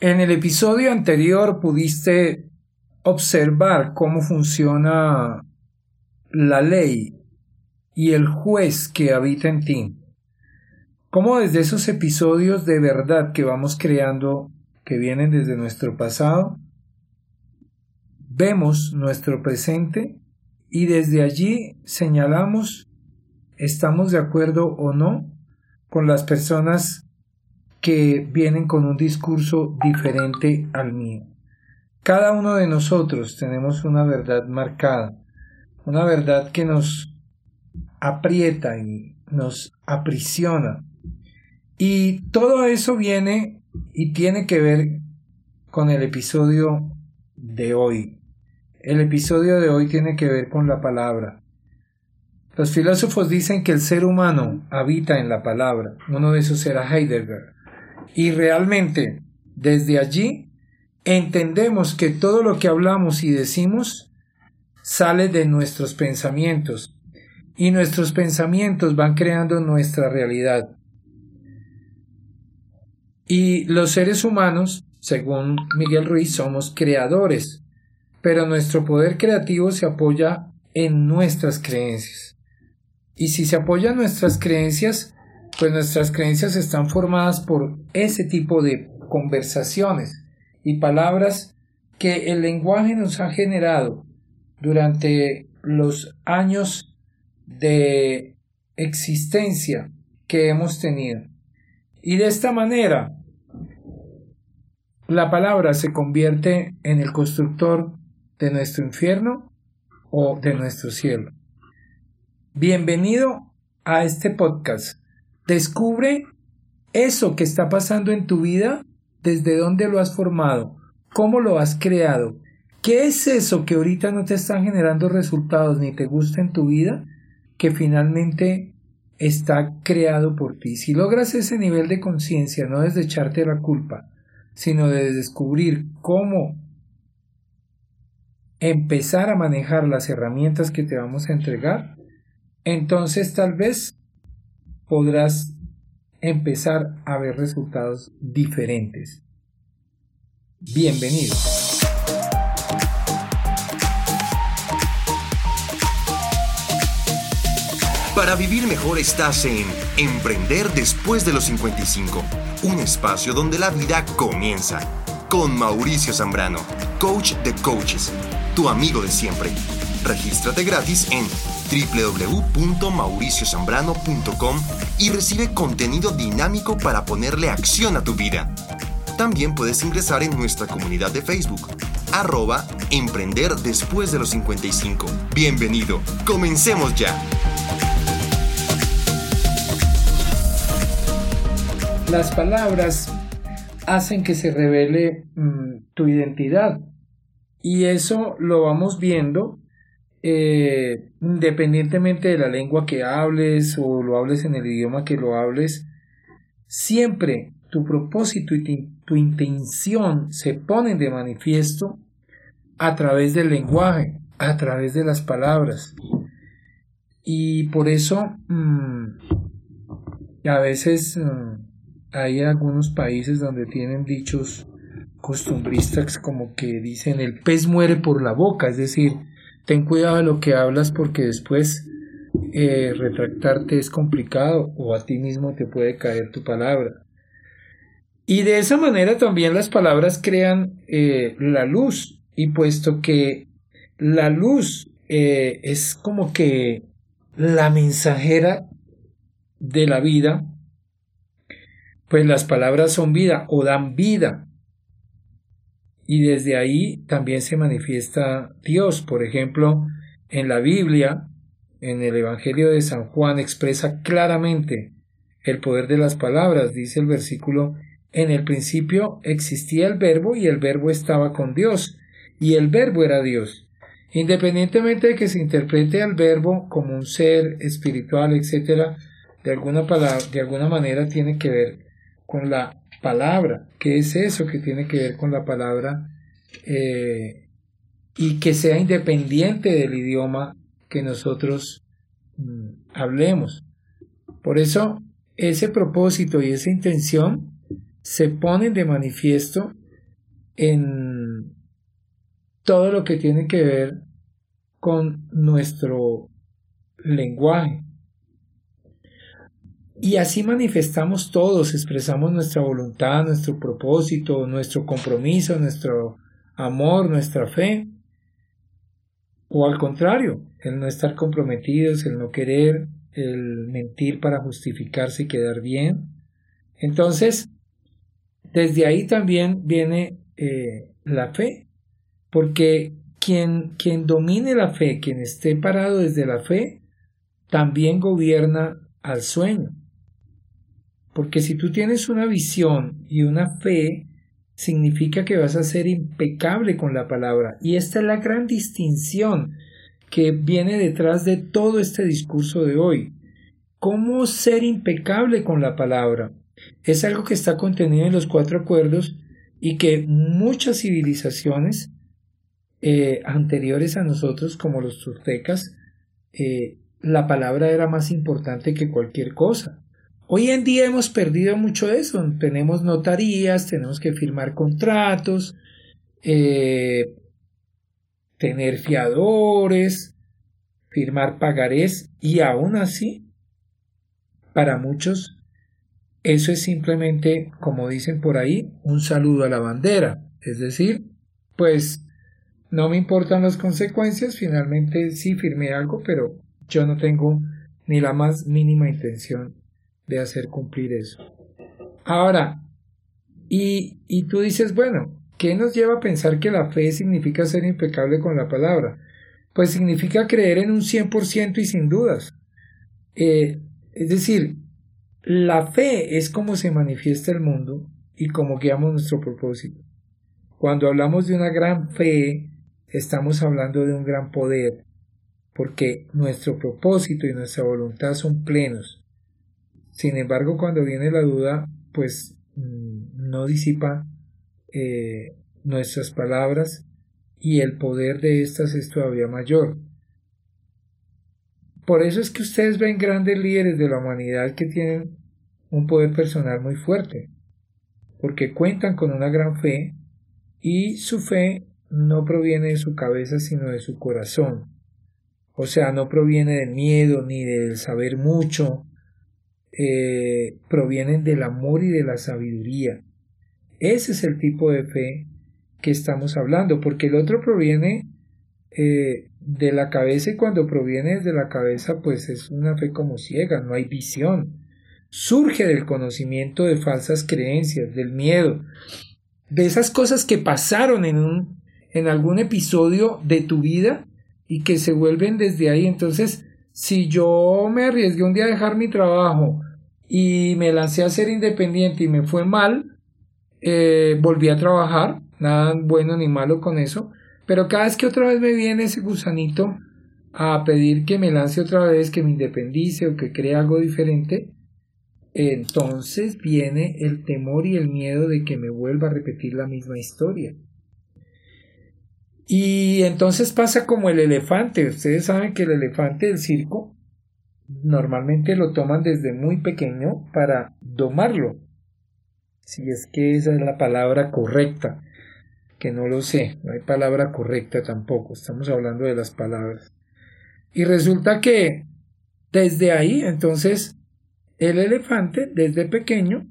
En el episodio anterior pudiste observar cómo funciona la ley y el juez que habita en ti. Cómo desde esos episodios de verdad que vamos creando, que vienen desde nuestro pasado, vemos nuestro presente y desde allí señalamos, estamos de acuerdo o no con las personas que vienen con un discurso diferente al mío. Cada uno de nosotros tenemos una verdad marcada, una verdad que nos aprieta y nos aprisiona. Y todo eso viene y tiene que ver con el episodio de hoy. El episodio de hoy tiene que ver con la palabra. Los filósofos dicen que el ser humano habita en la palabra. Uno de esos era Heidegger. Y realmente, desde allí, entendemos que todo lo que hablamos y decimos sale de nuestros pensamientos. Y nuestros pensamientos van creando nuestra realidad. Y los seres humanos, según Miguel Ruiz, somos creadores, pero nuestro poder creativo se apoya en nuestras creencias. Y si se apoya en nuestras creencias, pues nuestras creencias están formadas por ese tipo de conversaciones y palabras que el lenguaje nos ha generado durante los años de existencia que hemos tenido. Y de esta manera, la palabra se convierte en el constructor de nuestro infierno o de nuestro cielo. Bienvenido a este podcast Descubre eso que está pasando en tu vida, desde dónde lo has formado, cómo lo has creado, qué es eso que ahorita no te está generando resultados ni te gusta en tu vida, que finalmente está creado por ti. Si logras ese nivel de conciencia, no desde echarte la culpa, sino de descubrir cómo empezar a manejar las herramientas que te vamos a entregar, entonces tal vez podrás empezar a ver resultados diferentes. Bienvenido. Para vivir mejor estás en Emprender después de los 55, un espacio donde la vida comienza. Con Mauricio Zambrano, coach de coaches, tu amigo de siempre. Regístrate gratis en www.mauriciozambrano.com y recibe contenido dinámico para ponerle acción a tu vida. También puedes ingresar en nuestra comunidad de Facebook, arroba Emprender después de los 55. Bienvenido, comencemos ya. Las palabras hacen que se revele mm, tu identidad y eso lo vamos viendo eh, independientemente de la lengua que hables o lo hables en el idioma que lo hables, siempre tu propósito y tu intención se ponen de manifiesto a través del lenguaje, a través de las palabras. Y por eso mm, a veces mm, hay algunos países donde tienen dichos costumbristas como que dicen el pez muere por la boca, es decir, ten cuidado de lo que hablas porque después eh, retractarte es complicado o a ti mismo te puede caer tu palabra. Y de esa manera también las palabras crean eh, la luz y puesto que la luz eh, es como que la mensajera de la vida, pues las palabras son vida o dan vida y desde ahí también se manifiesta Dios. Por ejemplo, en la Biblia, en el Evangelio de San Juan expresa claramente el poder de las palabras. Dice el versículo, en el principio existía el verbo y el verbo estaba con Dios y el verbo era Dios. Independientemente de que se interprete al verbo como un ser espiritual, etc., de alguna, palabra, de alguna manera tiene que ver con la palabra. ¿Qué es eso que tiene que ver con la palabra? Eh, y que sea independiente del idioma que nosotros mm, hablemos. Por eso, ese propósito y esa intención se ponen de manifiesto en todo lo que tiene que ver con nuestro lenguaje. Y así manifestamos todos, expresamos nuestra voluntad, nuestro propósito, nuestro compromiso, nuestro amor, nuestra fe. O al contrario, el no estar comprometidos, el no querer, el mentir para justificarse y quedar bien. Entonces, desde ahí también viene eh, la fe, porque quien, quien domine la fe, quien esté parado desde la fe, también gobierna al sueño. Porque si tú tienes una visión y una fe, significa que vas a ser impecable con la palabra. Y esta es la gran distinción que viene detrás de todo este discurso de hoy. ¿Cómo ser impecable con la palabra? Es algo que está contenido en los cuatro acuerdos y que muchas civilizaciones eh, anteriores a nosotros, como los toltecas, eh, la palabra era más importante que cualquier cosa. Hoy en día hemos perdido mucho eso. Tenemos notarías, tenemos que firmar contratos, eh, tener fiadores, firmar pagarés y aún así, para muchos, eso es simplemente, como dicen por ahí, un saludo a la bandera. Es decir, pues no me importan las consecuencias, finalmente sí firmé algo, pero yo no tengo ni la más mínima intención de hacer cumplir eso. Ahora, y, y tú dices, bueno, ¿qué nos lleva a pensar que la fe significa ser impecable con la palabra? Pues significa creer en un 100% y sin dudas. Eh, es decir, la fe es como se manifiesta el mundo y como guiamos nuestro propósito. Cuando hablamos de una gran fe, estamos hablando de un gran poder, porque nuestro propósito y nuestra voluntad son plenos. Sin embargo, cuando viene la duda, pues mm, no disipa eh, nuestras palabras y el poder de estas es todavía mayor. Por eso es que ustedes ven grandes líderes de la humanidad que tienen un poder personal muy fuerte, porque cuentan con una gran fe y su fe no proviene de su cabeza sino de su corazón. O sea, no proviene del miedo ni del saber mucho, eh, provienen del amor y de la sabiduría. Ese es el tipo de fe que estamos hablando, porque el otro proviene eh, de la cabeza y cuando proviene de la cabeza pues es una fe como ciega, no hay visión. Surge del conocimiento de falsas creencias, del miedo, de esas cosas que pasaron en un en algún episodio de tu vida y que se vuelven desde ahí. Entonces, si yo me arriesgué un día a dejar mi trabajo y me lancé a ser independiente y me fue mal, eh, volví a trabajar, nada bueno ni malo con eso, pero cada vez que otra vez me viene ese gusanito a pedir que me lance otra vez, que me independice o que cree algo diferente, entonces viene el temor y el miedo de que me vuelva a repetir la misma historia. Y entonces pasa como el elefante. Ustedes saben que el elefante del circo normalmente lo toman desde muy pequeño para domarlo. Si es que esa es la palabra correcta, que no lo sé, no hay palabra correcta tampoco, estamos hablando de las palabras. Y resulta que desde ahí, entonces, el elefante, desde pequeño,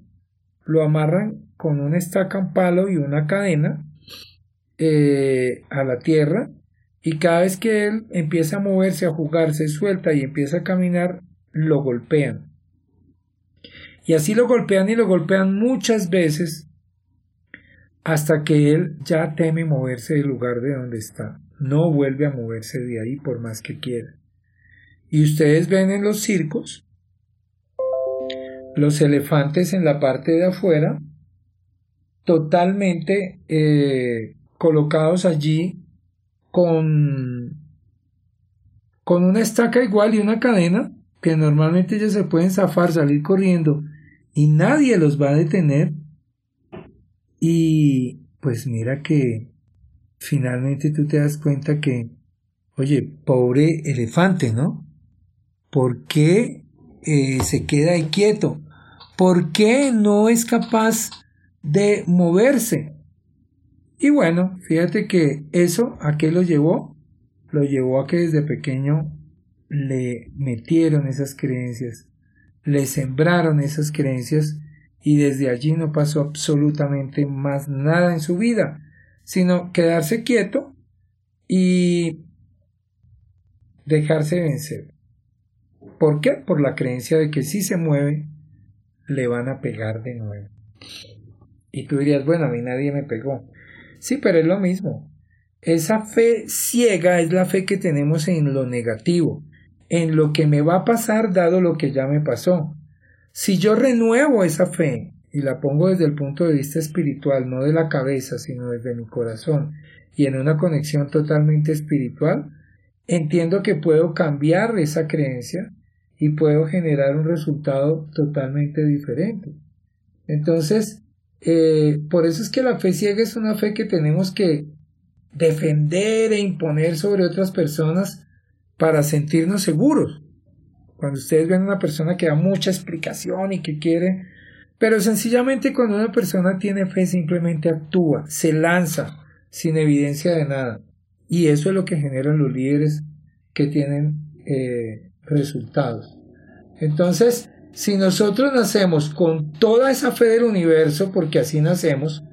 lo amarran con una estaca, un palo y una cadena eh, a la tierra y cada vez que él empieza a moverse, a jugarse, suelta y empieza a caminar, lo golpean. Y así lo golpean y lo golpean muchas veces hasta que él ya teme moverse del lugar de donde está. No vuelve a moverse de ahí por más que quiera. Y ustedes ven en los circos los elefantes en la parte de afuera totalmente eh, colocados allí con, con una estaca igual y una cadena que normalmente ellos se pueden zafar, salir corriendo y nadie los va a detener. Y pues mira que finalmente tú te das cuenta que, oye, pobre elefante, ¿no? ¿Por qué eh, se queda ahí quieto? ¿Por qué no es capaz de moverse? Y bueno, fíjate que eso, ¿a qué lo llevó? Lo llevó a que desde pequeño le metieron esas creencias, le sembraron esas creencias y desde allí no pasó absolutamente más nada en su vida, sino quedarse quieto y dejarse vencer. ¿Por qué? Por la creencia de que si se mueve, le van a pegar de nuevo. Y tú dirías, bueno, a mí nadie me pegó. Sí, pero es lo mismo. Esa fe ciega es la fe que tenemos en lo negativo, en lo que me va a pasar dado lo que ya me pasó. Si yo renuevo esa fe y la pongo desde el punto de vista espiritual, no de la cabeza, sino desde mi corazón, y en una conexión totalmente espiritual, entiendo que puedo cambiar esa creencia y puedo generar un resultado totalmente diferente. Entonces, eh, por eso es que la fe ciega es una fe que tenemos que defender e imponer sobre otras personas para sentirnos seguros. Cuando ustedes ven a una persona que da mucha explicación y que quiere, pero sencillamente cuando una persona tiene fe simplemente actúa, se lanza sin evidencia de nada. Y eso es lo que generan los líderes que tienen eh, resultados. Entonces, si nosotros nacemos con toda esa fe del universo, porque así nacemos,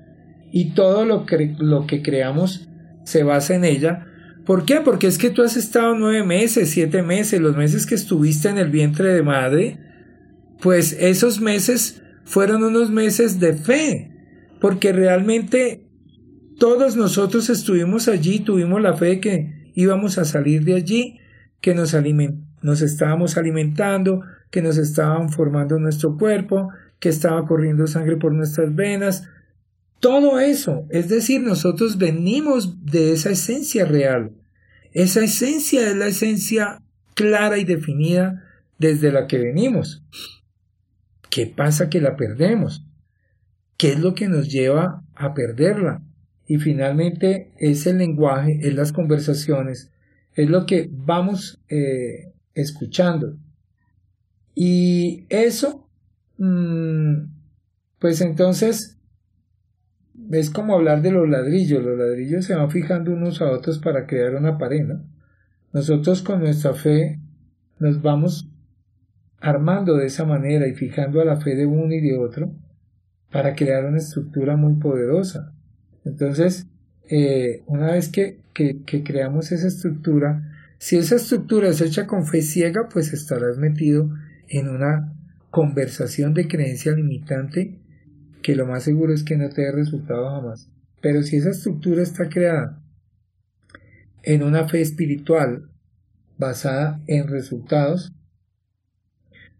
y todo lo que, lo que creamos se basa en ella, ¿por qué? Porque es que tú has estado nueve meses, siete meses, los meses que estuviste en el vientre de madre, pues esos meses fueron unos meses de fe, porque realmente todos nosotros estuvimos allí, tuvimos la fe de que íbamos a salir de allí, que nos, nos estábamos alimentando, que nos estaban formando nuestro cuerpo, que estaba corriendo sangre por nuestras venas, todo eso, es decir, nosotros venimos de esa esencia real. Esa esencia es la esencia clara y definida desde la que venimos. ¿Qué pasa que la perdemos? ¿Qué es lo que nos lleva a perderla? Y finalmente es el lenguaje, es las conversaciones, es lo que vamos eh, escuchando. Y eso, mm, pues entonces, es como hablar de los ladrillos. Los ladrillos se van fijando unos a otros para crear una pared, Nosotros con nuestra fe nos vamos armando de esa manera y fijando a la fe de uno y de otro para crear una estructura muy poderosa. Entonces, eh, una vez que, que, que creamos esa estructura, si esa estructura es hecha con fe ciega, pues estarás metido en una conversación de creencia limitante que lo más seguro es que no te dé resultado jamás. Pero si esa estructura está creada en una fe espiritual basada en resultados,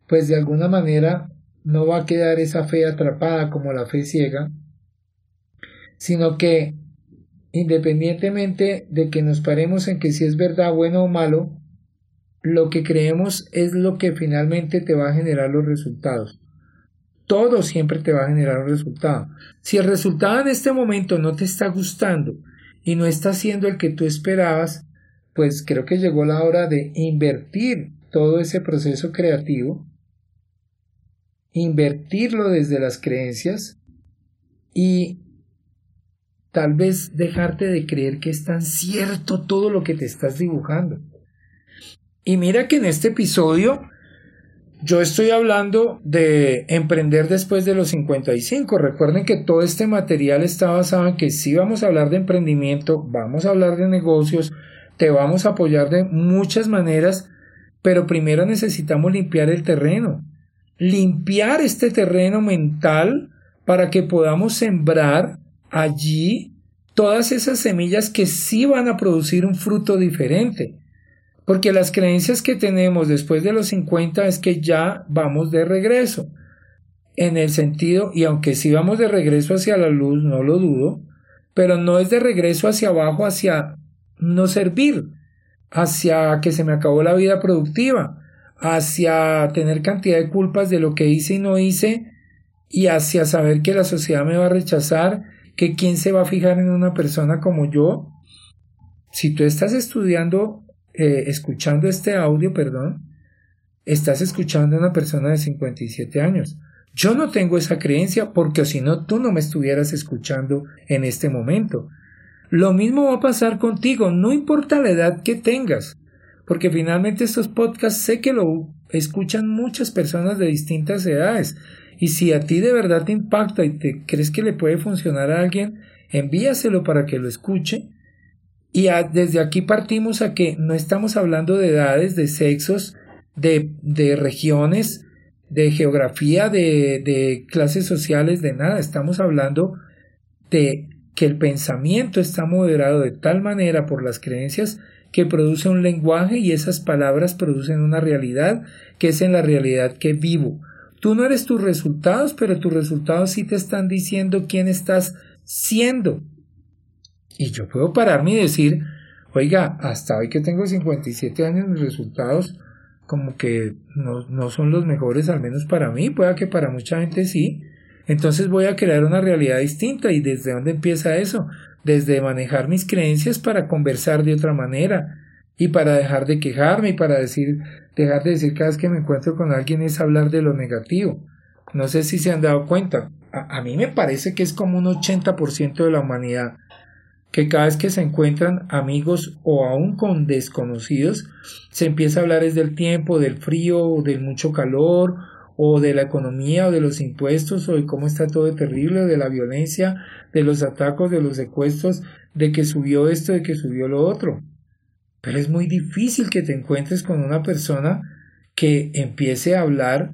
pues de alguna manera no va a quedar esa fe atrapada como la fe ciega, sino que independientemente de que nos paremos en que si es verdad, bueno o malo, lo que creemos es lo que finalmente te va a generar los resultados. Todo siempre te va a generar un resultado. Si el resultado en este momento no te está gustando y no está siendo el que tú esperabas, pues creo que llegó la hora de invertir todo ese proceso creativo, invertirlo desde las creencias y tal vez dejarte de creer que es tan cierto todo lo que te estás dibujando. Y mira que en este episodio yo estoy hablando de emprender después de los 55. Recuerden que todo este material está basado en que si vamos a hablar de emprendimiento, vamos a hablar de negocios, te vamos a apoyar de muchas maneras, pero primero necesitamos limpiar el terreno. Limpiar este terreno mental para que podamos sembrar allí todas esas semillas que sí van a producir un fruto diferente. Porque las creencias que tenemos después de los 50 es que ya vamos de regreso. En el sentido, y aunque sí vamos de regreso hacia la luz, no lo dudo, pero no es de regreso hacia abajo, hacia no servir, hacia que se me acabó la vida productiva, hacia tener cantidad de culpas de lo que hice y no hice, y hacia saber que la sociedad me va a rechazar, que quién se va a fijar en una persona como yo. Si tú estás estudiando eh, escuchando este audio, perdón, estás escuchando a una persona de 57 años. Yo no tengo esa creencia porque si no tú no me estuvieras escuchando en este momento. Lo mismo va a pasar contigo, no importa la edad que tengas, porque finalmente estos podcasts sé que lo escuchan muchas personas de distintas edades. Y si a ti de verdad te impacta y te crees que le puede funcionar a alguien, envíaselo para que lo escuche. Y desde aquí partimos a que no estamos hablando de edades, de sexos, de, de regiones, de geografía, de, de clases sociales, de nada. Estamos hablando de que el pensamiento está moderado de tal manera por las creencias que produce un lenguaje y esas palabras producen una realidad que es en la realidad que vivo. Tú no eres tus resultados, pero tus resultados sí te están diciendo quién estás siendo. Y yo puedo pararme y decir, oiga, hasta hoy que tengo 57 años mis resultados como que no, no son los mejores, al menos para mí, pueda que para mucha gente sí. Entonces voy a crear una realidad distinta. ¿Y desde dónde empieza eso? Desde manejar mis creencias para conversar de otra manera y para dejar de quejarme y para decir, dejar de decir cada vez que me encuentro con alguien es hablar de lo negativo. No sé si se han dado cuenta. A, a mí me parece que es como un 80% de la humanidad que cada vez que se encuentran amigos o aún con desconocidos, se empieza a hablar es del tiempo, del frío, del mucho calor, o de la economía, o de los impuestos, o de cómo está todo terrible, de la violencia, de los atacos, de los secuestros, de que subió esto, de que subió lo otro. Pero es muy difícil que te encuentres con una persona que empiece a hablar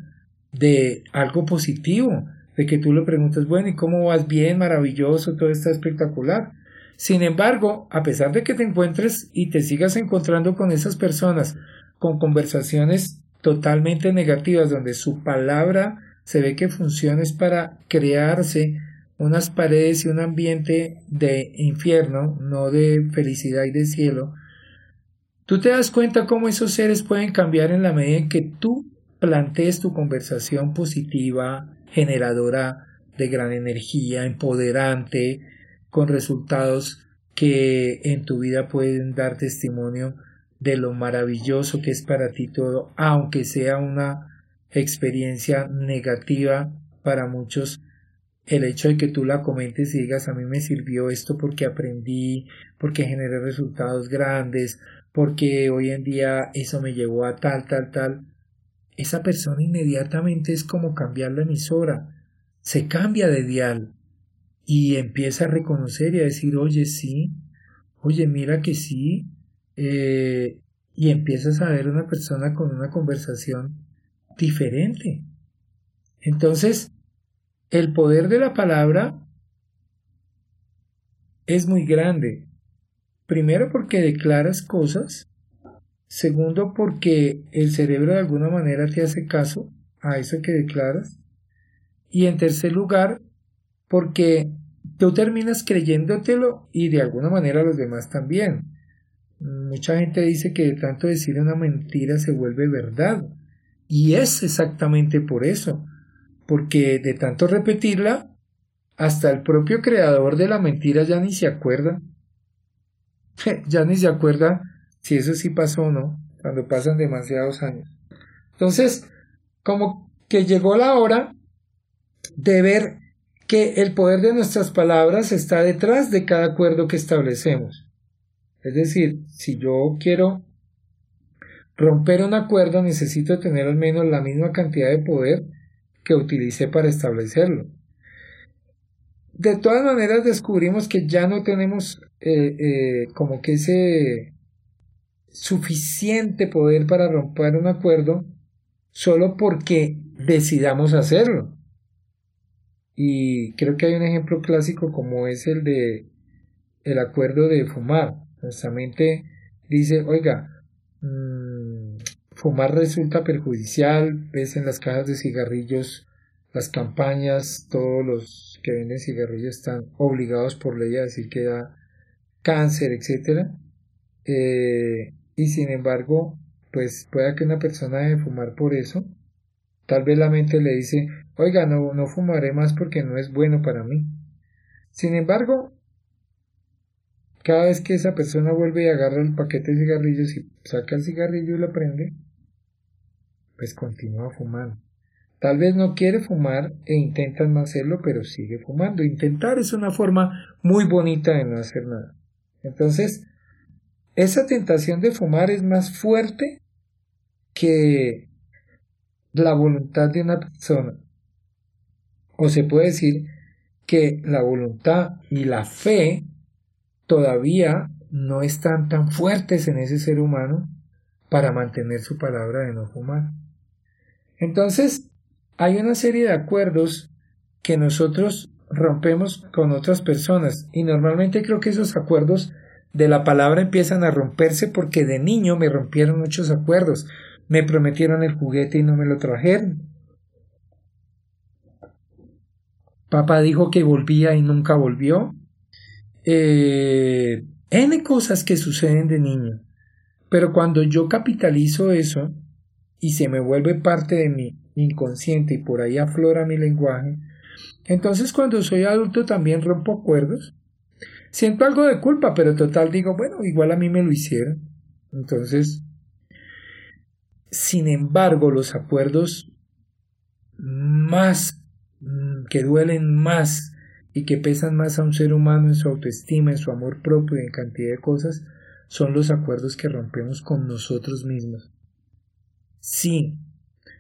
de algo positivo, de que tú le preguntas, bueno, ¿y cómo vas? Bien, maravilloso, todo está espectacular. Sin embargo, a pesar de que te encuentres y te sigas encontrando con esas personas con conversaciones totalmente negativas donde su palabra se ve que funciona es para crearse unas paredes y un ambiente de infierno, no de felicidad y de cielo, tú te das cuenta cómo esos seres pueden cambiar en la medida en que tú plantees tu conversación positiva, generadora de gran energía, empoderante, con resultados que en tu vida pueden dar testimonio de lo maravilloso que es para ti todo, aunque sea una experiencia negativa para muchos, el hecho de que tú la comentes y digas a mí me sirvió esto porque aprendí, porque generé resultados grandes, porque hoy en día eso me llevó a tal, tal, tal, esa persona inmediatamente es como cambiar la emisora, se cambia de dial, y empieza a reconocer y a decir, oye, sí, oye, mira que sí, eh, y empiezas a ver una persona con una conversación diferente. Entonces, el poder de la palabra es muy grande. Primero porque declaras cosas. Segundo porque el cerebro de alguna manera te hace caso a eso que declaras. Y en tercer lugar porque tú terminas creyéndotelo y de alguna manera los demás también. Mucha gente dice que de tanto decir una mentira se vuelve verdad. Y es exactamente por eso. Porque de tanto repetirla, hasta el propio creador de la mentira ya ni se acuerda. ya ni se acuerda si eso sí pasó o no, cuando pasan demasiados años. Entonces, como que llegó la hora de ver que el poder de nuestras palabras está detrás de cada acuerdo que establecemos. Es decir, si yo quiero romper un acuerdo, necesito tener al menos la misma cantidad de poder que utilicé para establecerlo. De todas maneras, descubrimos que ya no tenemos eh, eh, como que ese suficiente poder para romper un acuerdo solo porque decidamos hacerlo. Y creo que hay un ejemplo clásico como es el de el acuerdo de fumar. Nuestra mente dice, oiga, mm, fumar resulta perjudicial, ves en las cajas de cigarrillos las campañas, todos los que venden cigarrillos están obligados por ley a decir que da cáncer, etcétera. Eh, y sin embargo, pues pueda que una persona deje de fumar por eso, Tal vez la mente le dice, oiga, no, no fumaré más porque no es bueno para mí. Sin embargo, cada vez que esa persona vuelve y agarra el paquete de cigarrillos y saca el cigarrillo y lo prende, pues continúa fumando. Tal vez no quiere fumar e intenta no hacerlo, pero sigue fumando. Intentar es una forma muy bonita de no hacer nada. Entonces, esa tentación de fumar es más fuerte que la voluntad de una persona. O se puede decir que la voluntad y la fe todavía no están tan fuertes en ese ser humano para mantener su palabra de no fumar. Entonces, hay una serie de acuerdos que nosotros rompemos con otras personas y normalmente creo que esos acuerdos de la palabra empiezan a romperse porque de niño me rompieron muchos acuerdos. Me prometieron el juguete y no me lo trajeron. Papá dijo que volvía y nunca volvió. Eh, N cosas que suceden de niño. Pero cuando yo capitalizo eso y se me vuelve parte de mi inconsciente y por ahí aflora mi lenguaje, entonces cuando soy adulto también rompo acuerdos. Siento algo de culpa, pero total digo, bueno, igual a mí me lo hicieron. Entonces, sin embargo, los acuerdos más que duelen más y que pesan más a un ser humano en su autoestima, en su amor propio y en cantidad de cosas, son los acuerdos que rompemos con nosotros mismos. Sí,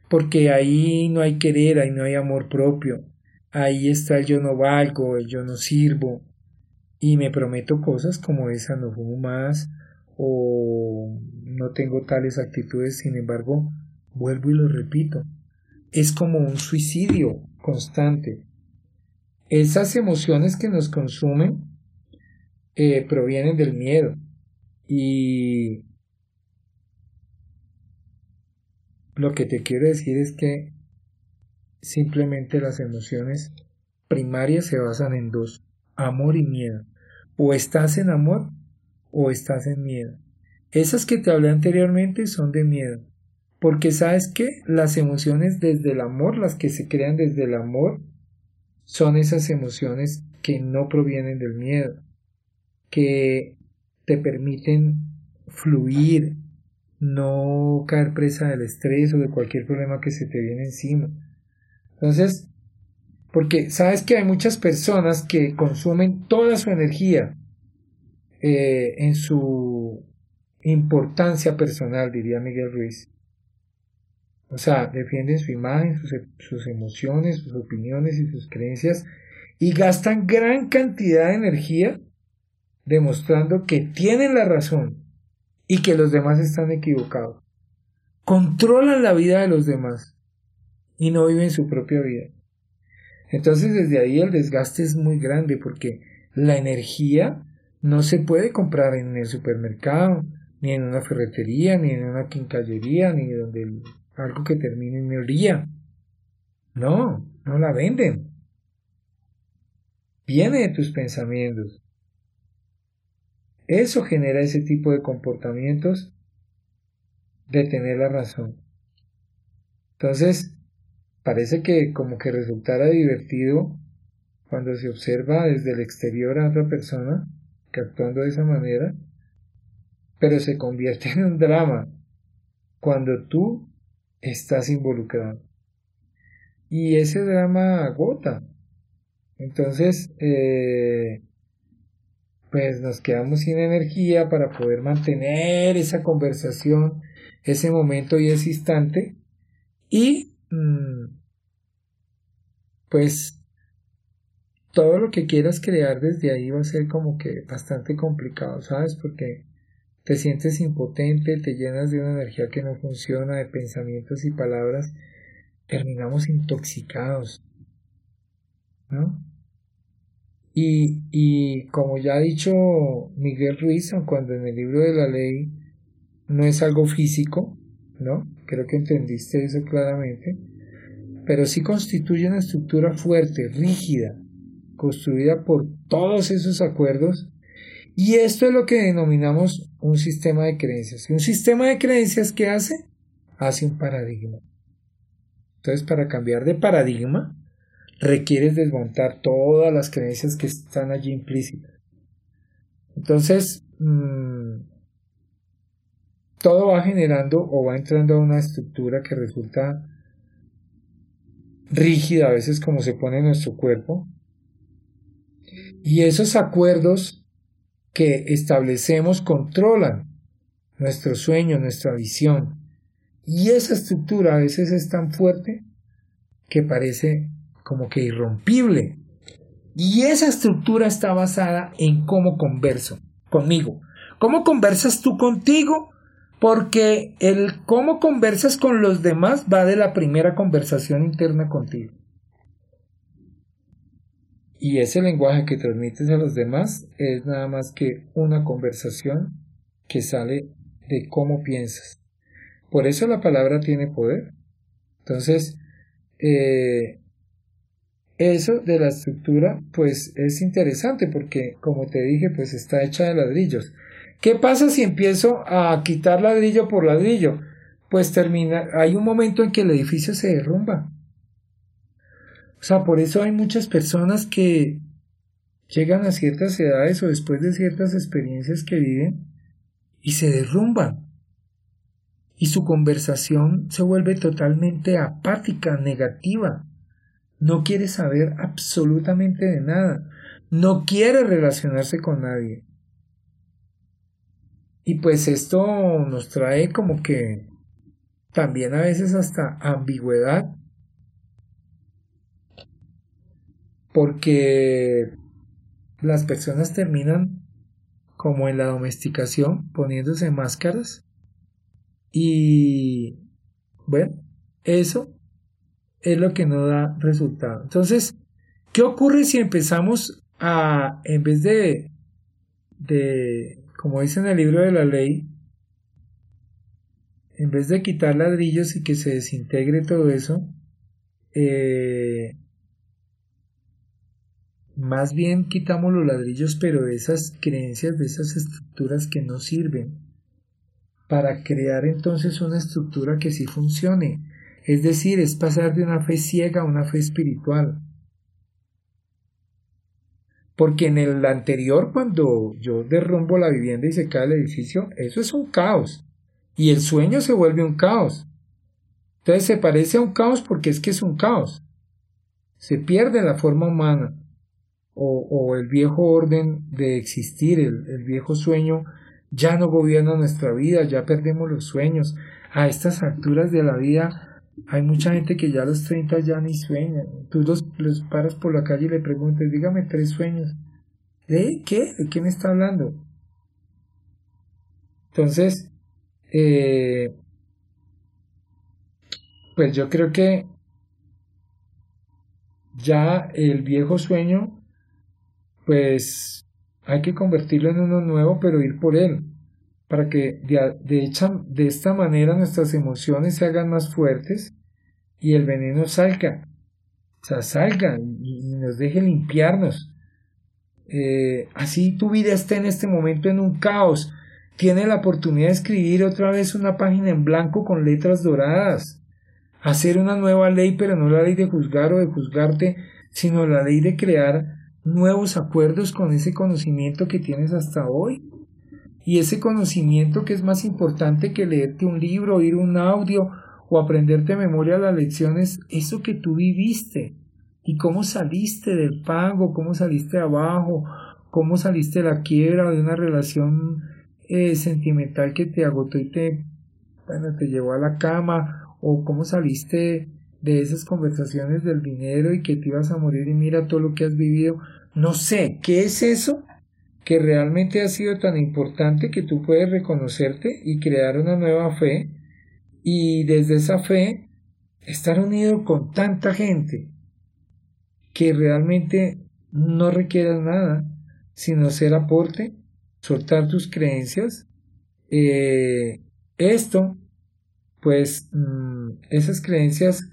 porque ahí no hay querer, ahí no hay amor propio, ahí está el yo no valgo, el yo no sirvo, y me prometo cosas como esa, no fumo más, o no tengo tales actitudes, sin embargo, vuelvo y lo repito. Es como un suicidio constante. Esas emociones que nos consumen eh, provienen del miedo. Y lo que te quiero decir es que simplemente las emociones primarias se basan en dos, amor y miedo. O estás en amor o estás en miedo. Esas que te hablé anteriormente son de miedo. Porque sabes que las emociones desde el amor, las que se crean desde el amor, son esas emociones que no provienen del miedo, que te permiten fluir, no caer presa del estrés o de cualquier problema que se te viene encima. Entonces, porque sabes que hay muchas personas que consumen toda su energía eh, en su importancia personal, diría Miguel Ruiz. O sea, defienden su imagen, sus, sus emociones, sus opiniones y sus creencias y gastan gran cantidad de energía demostrando que tienen la razón y que los demás están equivocados. Controlan la vida de los demás y no viven su propia vida. Entonces desde ahí el desgaste es muy grande porque la energía no se puede comprar en el supermercado, ni en una ferretería, ni en una quincallería, ni donde algo que termine en orilla. No, no la venden. Viene de tus pensamientos. Eso genera ese tipo de comportamientos de tener la razón. Entonces, parece que como que resultara divertido cuando se observa desde el exterior a otra persona que actuando de esa manera, pero se convierte en un drama cuando tú estás involucrado. Y ese drama agota. Entonces, eh, pues nos quedamos sin energía para poder mantener esa conversación, ese momento y ese instante. Y, mm, pues, todo lo que quieras crear desde ahí va a ser como que bastante complicado, ¿sabes? Porque te sientes impotente, te llenas de una energía que no funciona, de pensamientos y palabras, terminamos intoxicados, ¿no? Y, y como ya ha dicho Miguel Ruiz, cuando en el libro de la ley no es algo físico, ¿no? Creo que entendiste eso claramente, pero sí constituye una estructura fuerte, rígida, construida por todos esos acuerdos. Y esto es lo que denominamos un sistema de creencias. ¿Y un sistema de creencias qué hace? Hace un paradigma. Entonces, para cambiar de paradigma, requieres desmontar todas las creencias que están allí implícitas. Entonces, mm, todo va generando o va entrando a una estructura que resulta rígida a veces como se pone nuestro cuerpo. Y esos acuerdos que establecemos controlan nuestro sueño, nuestra visión. Y esa estructura a veces es tan fuerte que parece como que irrompible. Y esa estructura está basada en cómo converso conmigo. ¿Cómo conversas tú contigo? Porque el cómo conversas con los demás va de la primera conversación interna contigo. Y ese lenguaje que transmites a los demás es nada más que una conversación que sale de cómo piensas. Por eso la palabra tiene poder. Entonces, eh, eso de la estructura, pues es interesante porque, como te dije, pues está hecha de ladrillos. ¿Qué pasa si empiezo a quitar ladrillo por ladrillo? Pues termina, hay un momento en que el edificio se derrumba. O sea, por eso hay muchas personas que llegan a ciertas edades o después de ciertas experiencias que viven y se derrumban. Y su conversación se vuelve totalmente apática, negativa. No quiere saber absolutamente de nada. No quiere relacionarse con nadie. Y pues esto nos trae como que también a veces hasta ambigüedad porque las personas terminan como en la domesticación poniéndose máscaras y bueno, eso es lo que no da resultado. Entonces, ¿qué ocurre si empezamos a, en vez de, de, como dice en el libro de la ley, en vez de quitar ladrillos y que se desintegre todo eso, eh, más bien quitamos los ladrillos, pero de esas creencias, de esas estructuras que no sirven, para crear entonces una estructura que sí funcione. Es decir, es pasar de una fe ciega a una fe espiritual. Porque en el anterior, cuando yo derrumbo la vivienda y se cae el edificio, eso es un caos. Y el sueño se vuelve un caos. Entonces se parece a un caos porque es que es un caos. Se pierde la forma humana o, el viejo orden de existir, el, viejo sueño, ya no gobierna nuestra vida, ya perdemos los sueños. A estas alturas de la vida hay mucha gente que ya a los 30 ya ni sueña. Tú los, los paras por la calle y le preguntas, dígame tres sueños. ¿De qué? ¿De quién está hablando? Entonces, eh, pues yo creo que ya el viejo sueño pues hay que convertirlo en uno nuevo, pero ir por él, para que de, de esta manera nuestras emociones se hagan más fuertes y el veneno salga, o sea, salga y, nos deje limpiarnos. Eh, así tu vida está en este momento en un caos. Tiene la oportunidad de escribir otra vez una página en blanco con letras doradas. Hacer una nueva ley, pero no la ley de juzgar o de juzgarte, sino la ley de crear nuevos acuerdos con ese conocimiento que tienes hasta hoy. Y ese conocimiento que es más importante que leerte un libro, oír un audio o aprenderte de memoria las lecciones, eso que tú viviste y cómo saliste del pago, cómo saliste abajo, cómo saliste de la quiebra de una relación eh, sentimental que te agotó y te, bueno, te llevó a la cama, o cómo saliste de esas conversaciones del dinero y que te ibas a morir y mira todo lo que has vivido. No sé, ¿qué es eso que realmente ha sido tan importante que tú puedes reconocerte y crear una nueva fe y desde esa fe estar unido con tanta gente que realmente no requieras nada sino ser aporte, soltar tus creencias. Eh, esto, pues, mm, esas creencias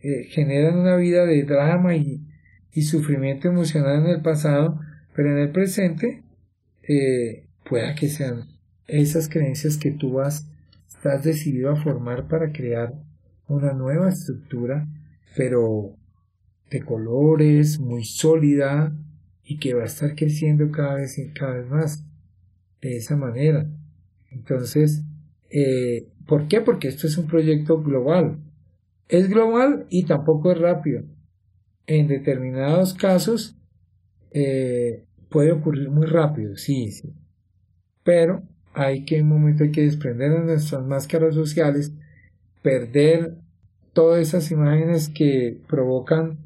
eh, generan una vida de drama y, sufrimiento emocional en el pasado, pero en el presente eh, pueda que sean esas creencias que tú vas, estás decidido a formar para crear una nueva estructura, pero de colores, muy sólida y que va a estar creciendo cada vez y cada vez más de esa manera. Entonces, eh, ¿por qué? Porque esto es un proyecto global. es global y tampoco es rápido. En determinados casos eh, puede ocurrir muy rápido, sí, sí. Pero hay que en un momento hay que desprender de nuestras máscaras sociales, perder todas esas imágenes que provocan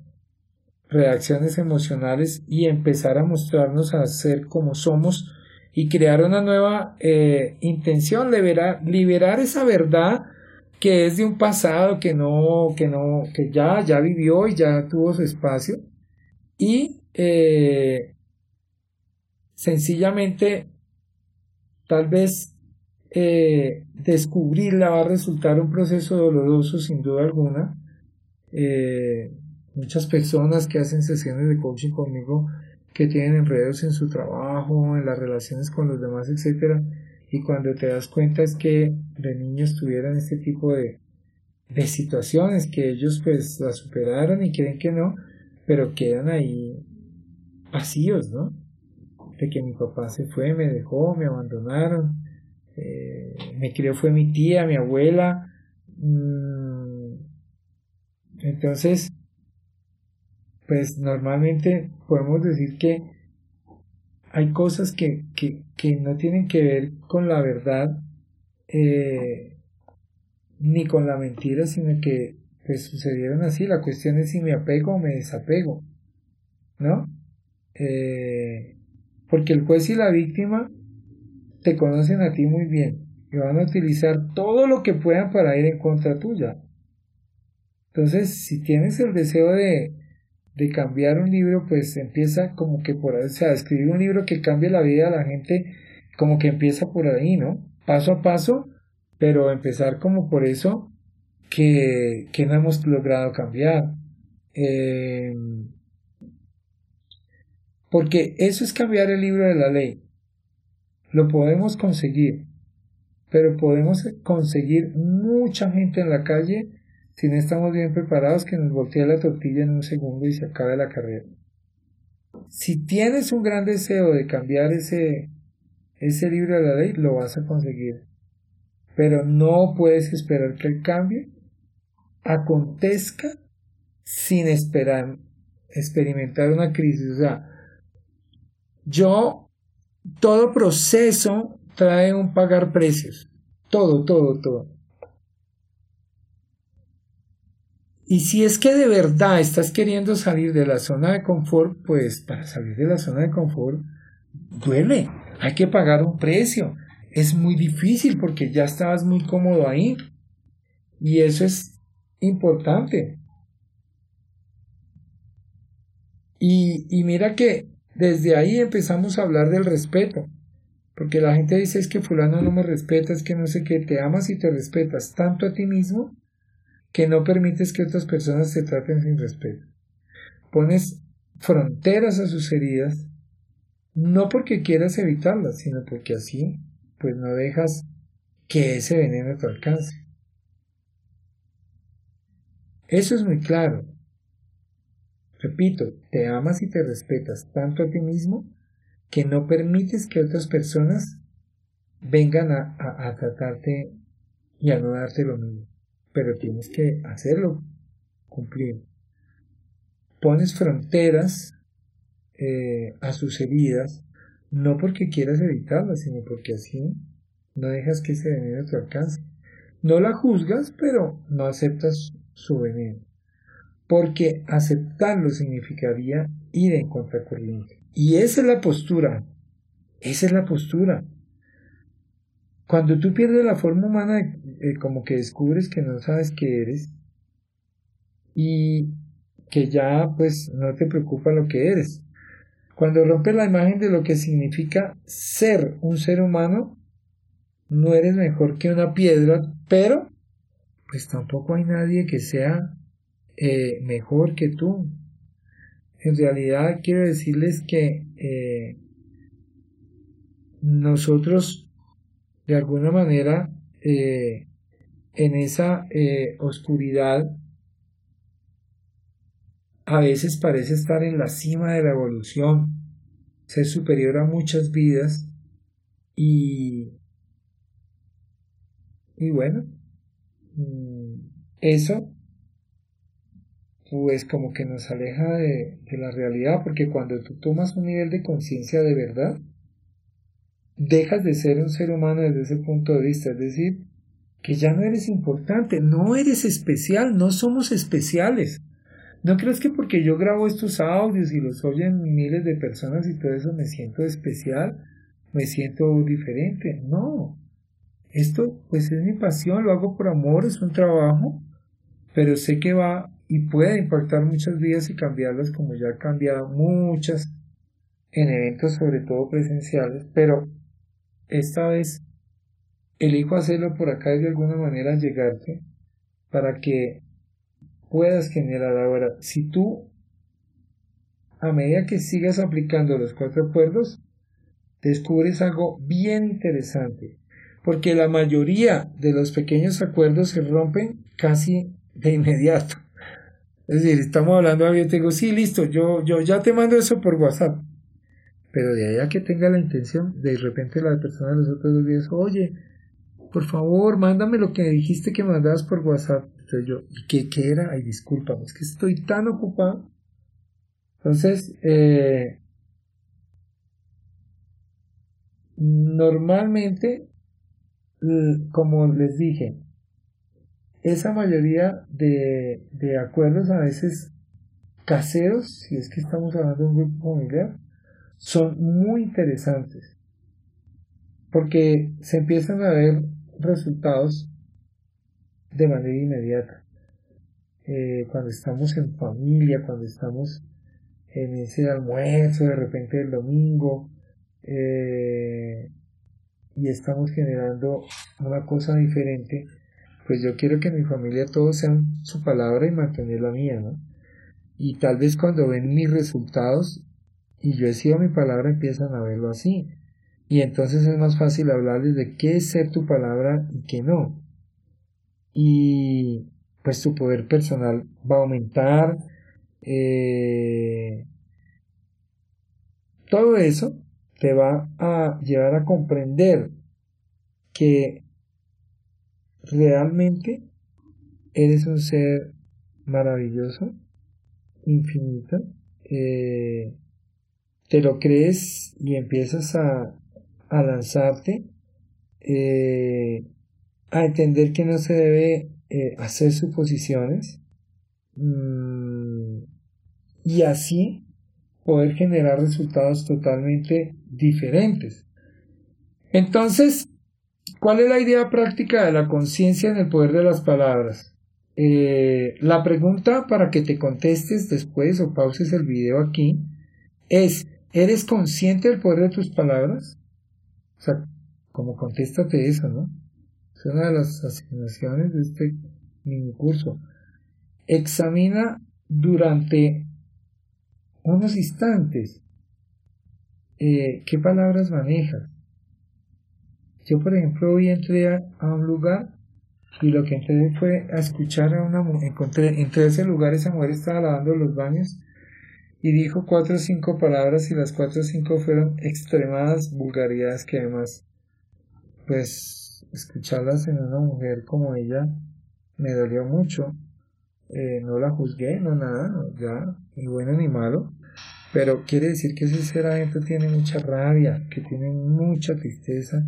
reacciones emocionales y empezar a mostrarnos a ser como somos y crear una nueva eh, intención, liberar, liberar esa verdad que es de un pasado que no, que no, que ya, ya vivió y ya tuvo su espacio y eh, sencillamente tal vez eh, descubrirla va a resultar un proceso doloroso sin duda alguna. Eh, muchas personas que hacen sesiones de coaching conmigo que tienen enredos en su trabajo, en las relaciones con los demás, etcétera, y cuando te das cuenta es que de niños tuvieran este tipo de, de situaciones que ellos pues la superaron y creen que no, pero quedan ahí vacíos, ¿no? De que mi papá se fue, me dejó, me abandonaron, eh, me crió fue mi tía, mi abuela. Mm, entonces, pues normalmente podemos decir que hay cosas que, que, que no tienen que ver con la verdad eh, ni con la mentira, sino que sucedieron así. La cuestión es si me apego o me desapego, ¿no? Eh, porque el juez y la víctima te conocen a ti muy bien y van a utilizar todo lo que puedan para ir en contra tuya. Entonces, si tienes el deseo de, de cambiar un libro, pues empieza como que por ahí, o sea, escribir un libro que cambie la vida de la gente, como que empieza por ahí, ¿no? Paso a paso, pero empezar como por eso que, que no hemos logrado cambiar. Eh, porque eso es cambiar el libro de la ley. Lo podemos conseguir, pero podemos conseguir mucha gente en la calle si no estamos bien preparados que nos voltee la tortilla en un segundo y se acabe la carrera. Si tienes un gran deseo de cambiar ese, ese libro de la ley, lo vas a conseguir. Pero no puedes esperar que el cambio acontezca sin esperar experimentar una crisis. O sea, yo, todo proceso trae un pagar precios. Todo, todo, todo. Y si es que de verdad estás queriendo salir de la zona de confort, pues para salir de la zona de confort duele. Hay que pagar un precio. Es muy difícil porque ya estabas muy cómodo ahí. Y eso es importante. Y, y mira que desde ahí empezamos a hablar del respeto. Porque la gente dice es que fulano no me respeta, es que no sé qué, te amas y te respetas tanto a ti mismo que no permites que otras personas te traten sin respeto. Pones fronteras a sus heridas, no porque quieras evitarlas, sino porque así pues no dejas que ese veneno te alcance. Eso es muy claro. Repito, te amas y te respetas tanto a ti mismo que no permites que otras personas vengan a, a, tratarte y a no darte lo mismo. Pero tienes que hacerlo, cumplir. Pones fronteras eh, a sus heridas, no porque quieras evitarlas, sino porque así no dejas que ese veneno te alcance. No la juzgas, pero no aceptas su veneno porque aceptarlo significaría ir en contracorriente. Y esa es la postura, esa es la postura. Cuando tú pierdes la forma humana, eh, como que descubres que no sabes qué eres y que ya pues no te preocupa lo que eres. Cuando rompes la imagen de lo que significa ser un ser humano, no eres mejor que una piedra, pero pues tampoco hay nadie que sea eh, mejor que tú. En realidad quiero decirles que eh, nosotros de alguna manera eh, en esa oscuridad a veces parece estar en la cima de la evolución, ser superior a muchas vidas y, y bueno, mm, eso pues como que nos aleja de, de la realidad, porque cuando tú tomas un nivel de conciencia de verdad, dejas de ser un ser humano desde ese punto de vista, es decir, que ya no eres importante, no eres especial, no somos especiales. ¿No crees que porque yo grabo estos audios y los oyen miles de personas y todo eso me siento especial? Me siento diferente. No. Esto pues es mi pasión, lo hago por amor, es un trabajo, pero sé que va y puede impactar muchas vidas y cambiarlas como ya ha cambiado muchas en eventos sobre todo presenciales, pero esta vez elijo hacerlo por acá y de alguna manera llegarte para que puedas generar ahora. Si tú, a medida que sigas aplicando los cuatro acuerdos, descubres algo bien interesante, porque la mayoría de los pequeños acuerdos se rompen casi de inmediato. Es decir, estamos hablando yo te digo, sí, listo, yo, yo ya te mando eso por WhatsApp. Pero de allá que tenga la intención, de repente la persona de los otros días, oye, por favor, mándame lo que dijiste que mandabas por WhatsApp. Entonces yo, ¿qué, qué era? Ay, discúlpame, es que estoy tan ocupado. Entonces, eh, normalmente, como les dije, esa mayoría de, de acuerdos a veces caseros, si es que estamos hablando de un grupo familiar, son muy interesantes porque se empiezan a ver resultados de manera inmediata. Eh, cuando estamos en familia, cuando estamos en ese almuerzo de repente el domingo eh, y estamos generando una cosa diferente, pues yo quiero que mi familia todos sean su palabra y mantener la mía, ¿no? Y tal vez cuando ven mis resultados y yo he sido mi palabra empiezan a verlo así. Y entonces es más fácil hablarles de qué es ser tu palabra y qué no. Y pues tu poder personal va a aumentar. Eh, todo eso te va a llevar a comprender que realmente eres un ser maravilloso, infinito, eh, te lo crees y empiezas a a lanzarte, eh, a entender que no se debe eh, hacer suposiciones mm, y así poder generar resultados totalmente diferentes. Entonces, ¿cuál es la idea práctica de la conciencia en el poder de las palabras? Eh, la pregunta para que te contestes después o pauses el video aquí es, ¿eres consciente del poder de tus palabras? O sea, como contéstate eso, ¿no? Es una de las asignaciones de este mini curso. Examina durante unos instantes eh, qué palabras manejas. Yo, por ejemplo, hoy entré a, un lugar y lo que entré fue a escuchar a una mujer. Encontré, entre ese lugar esa mujer estaba lavando los baños y dijo cuatro o cinco palabras y las cuatro o cinco fueron extremadas vulgaridades que además pues escucharlas en una mujer como ella me dolió mucho. Eh, no la juzgué no nada ya ni bueno ni malo. Pero quiere decir que adentro tiene mucha rabia que tiene mucha tristeza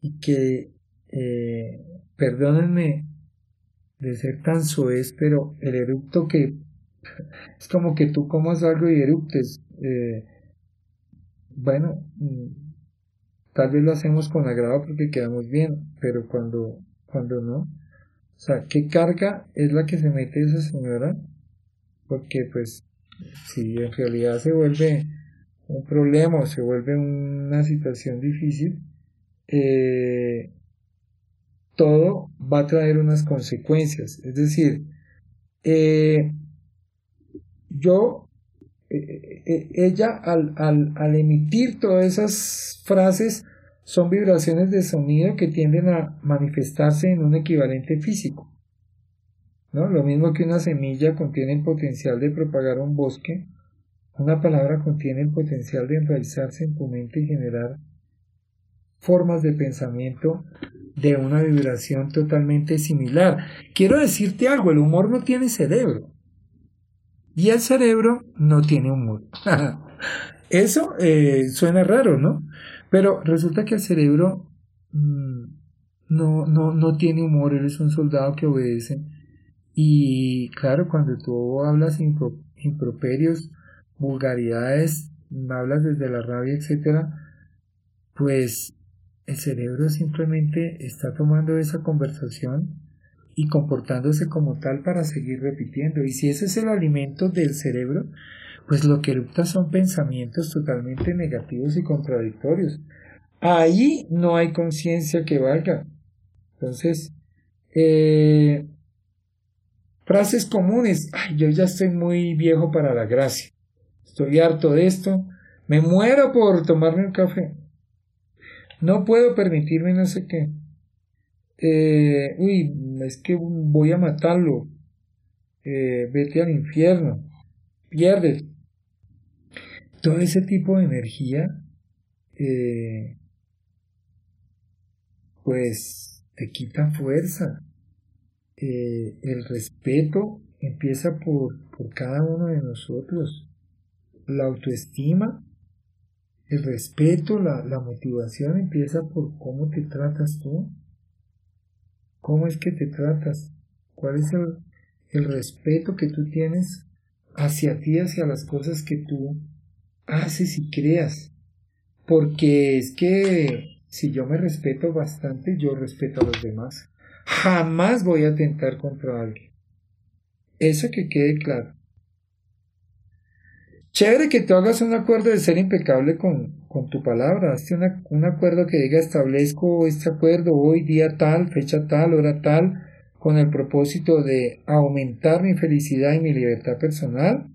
y que eh, perdónenme de ser tan soez pero el eructo que es como que tú comas algo y eruptes. Eh, bueno, mm, tal vez lo hacemos con agrado porque quedamos bien, pero cuando, cuando no, o sea, ¿qué carga es la que se mete esa señora? Porque pues si en realidad se vuelve un problema o se vuelve una situación difícil, eh, todo va a traer unas consecuencias. Es decir, eh, yo, eh, eh, eh, ella al, al, emitir todas esas frases son vibraciones de sonido que tienden a manifestarse en un equivalente físico. ¿no? Lo mismo que una semilla contiene el potencial de propagar un bosque, una palabra contiene el potencial de enraizarse en tu mente y generar formas de pensamiento de una vibración totalmente similar. Quiero decirte algo, el humor no tiene cerebro. Y el cerebro no tiene humor. Eso eh, suena raro, ¿no? Pero resulta que el cerebro mm, no, no, no tiene humor, él es un soldado que obedece. Y claro, cuando tú hablas improperios, vulgaridades, hablas desde la rabia, etcétera, pues el cerebro simplemente está tomando esa conversación y comportándose como tal para seguir repitiendo. Y si ese es el alimento del cerebro, pues lo que erupta son pensamientos totalmente negativos y contradictorios. Ahí no hay conciencia que valga. Entonces, eh, frases comunes. Yo ya estoy muy viejo para la gracia. Estoy harto de esto. Me muero por tomarme un café. No puedo permitirme no sé qué. Eh, uy, es que voy a matarlo. Eh, vete al infierno. Pierdes. Todo ese tipo de energía, eh, pues te quita fuerza. El respeto empieza por, por cada uno de nosotros. La autoestima el respeto, la, motivación empieza por cómo te tratas tú. ¿Cómo es que te tratas? ¿Cuál es el, respeto que tú tienes hacia ti, hacia las cosas que tú haces y creas? Porque es que si yo me respeto bastante, yo respeto a los demás. Jamás voy a atentar contra alguien. Eso que quede claro. Chévere que tú hagas un acuerdo de ser impecable con, con tu palabra. Hazte un acuerdo que diga establezco este acuerdo hoy, día tal, fecha tal, hora tal, con el propósito de aumentar mi felicidad y mi libertad personal.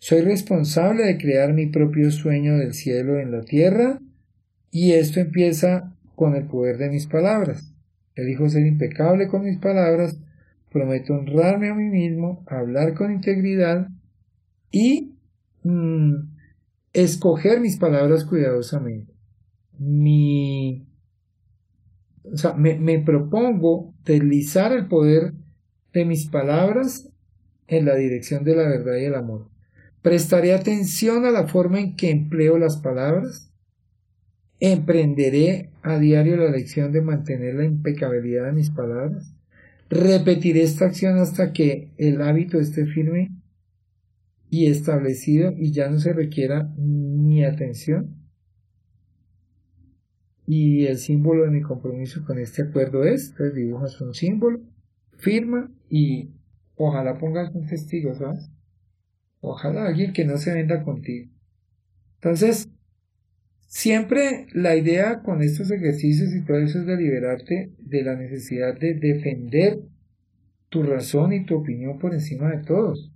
Soy responsable de crear mi propio sueño del cielo en la tierra y esto empieza con el poder de mis palabras. Elijo ser impecable con mis palabras, prometo honrarme a mí mismo, hablar con integridad y Mm, escoger mis palabras cuidadosamente. Mi, o sea, me, me propongo deslizar el poder de mis palabras en la dirección de la verdad y el amor. Prestaré atención a la forma en que empleo las palabras. Emprenderé a diario la lección de mantener la impecabilidad de mis palabras. Repetiré esta acción hasta que el hábito esté firme y establecido y ya no se requiera mi atención. Y el símbolo de mi compromiso con este acuerdo es, entonces dibujas un símbolo, firma y ojalá pongas un testigo, ¿sabes? Ojalá alguien que no se venda contigo. Entonces, siempre la idea con estos ejercicios y todo eso es de liberarte de la necesidad de defender tu razón y tu opinión por encima de todos.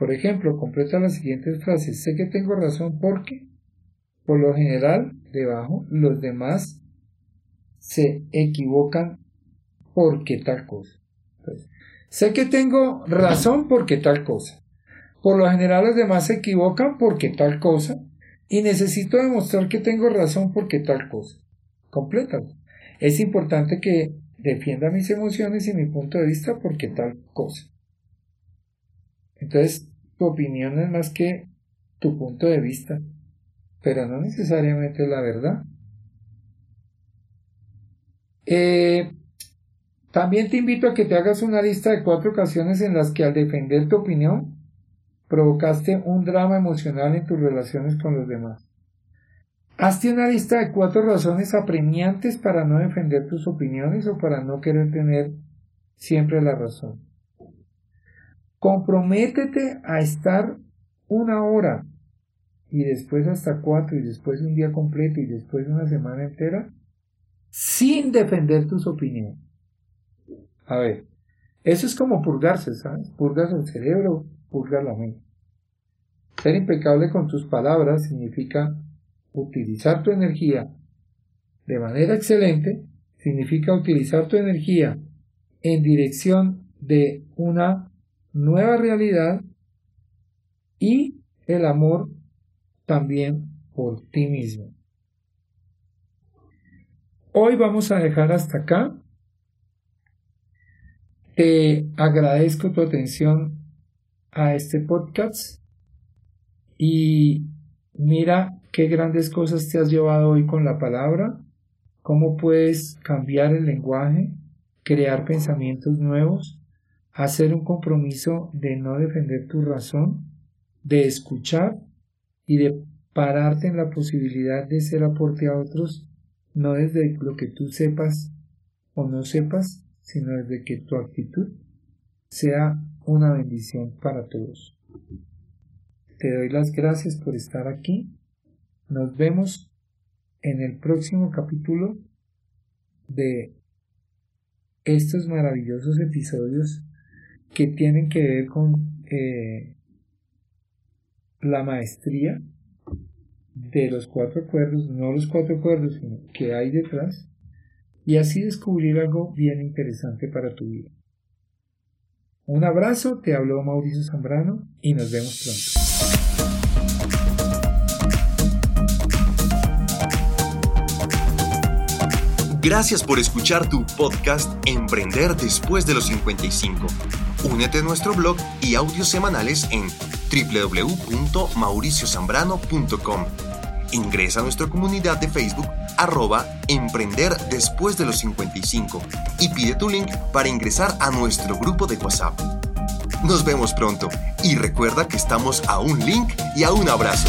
Por ejemplo, completa las siguientes frases. Sé que tengo razón porque, por lo general, debajo, los demás se equivocan porque tal cosa. sé que tengo razón porque tal cosa. Por lo general los demás se equivocan porque tal cosa. Y necesito demostrar que tengo razón porque tal cosa. Completa. Es importante que defienda mis emociones y mi punto de vista porque tal cosa. Entonces, tu opinión es más que tu punto de vista, pero no necesariamente la verdad. Eh, también te invito a que te hagas una lista de cuatro ocasiones en las que al defender tu opinión provocaste un drama emocional en tus relaciones con los demás. Hazte una lista de cuatro razones apremiantes para no defender tus opiniones o para no querer tener siempre la razón. Comprométete a estar una hora y después hasta cuatro y después un día completo y después una semana entera sin defender tus opiniones. A ver, eso es como purgarse, ¿sabes? Purgas el cerebro, purgas la mente. Ser impecable con tus palabras significa utilizar tu energía de manera excelente, significa utilizar tu energía en dirección de una nueva realidad y el amor también por ti mismo. Hoy vamos a dejar hasta acá. Te agradezco tu atención a este podcast y mira qué grandes cosas te has llevado hoy con la palabra, cómo puedes cambiar el lenguaje, crear pensamientos nuevos, hacer un compromiso de no defender tu razón, de escuchar y de pararte en la posibilidad de ser aporte a otros, no desde lo que tú sepas o no sepas, sino desde que tu actitud sea una bendición para todos. Te doy las gracias por estar aquí. Nos vemos en el próximo capítulo de estos maravillosos episodios que tienen que ver con eh, la maestría de los cuatro acuerdos, no los cuatro acuerdos, sino que hay detrás, y así descubrir algo bien interesante para tu vida. Un abrazo, te habló Mauricio Zambrano y nos vemos pronto. Gracias por escuchar tu podcast Emprender después de los 55. Únete a nuestro blog y audios semanales en www.mauriciozambrano.com. Ingresa a nuestra comunidad de Facebook arroba Emprender después de los 55 y pide tu link para ingresar a nuestro grupo de WhatsApp. Nos vemos pronto y recuerda que estamos a un link y a un abrazo.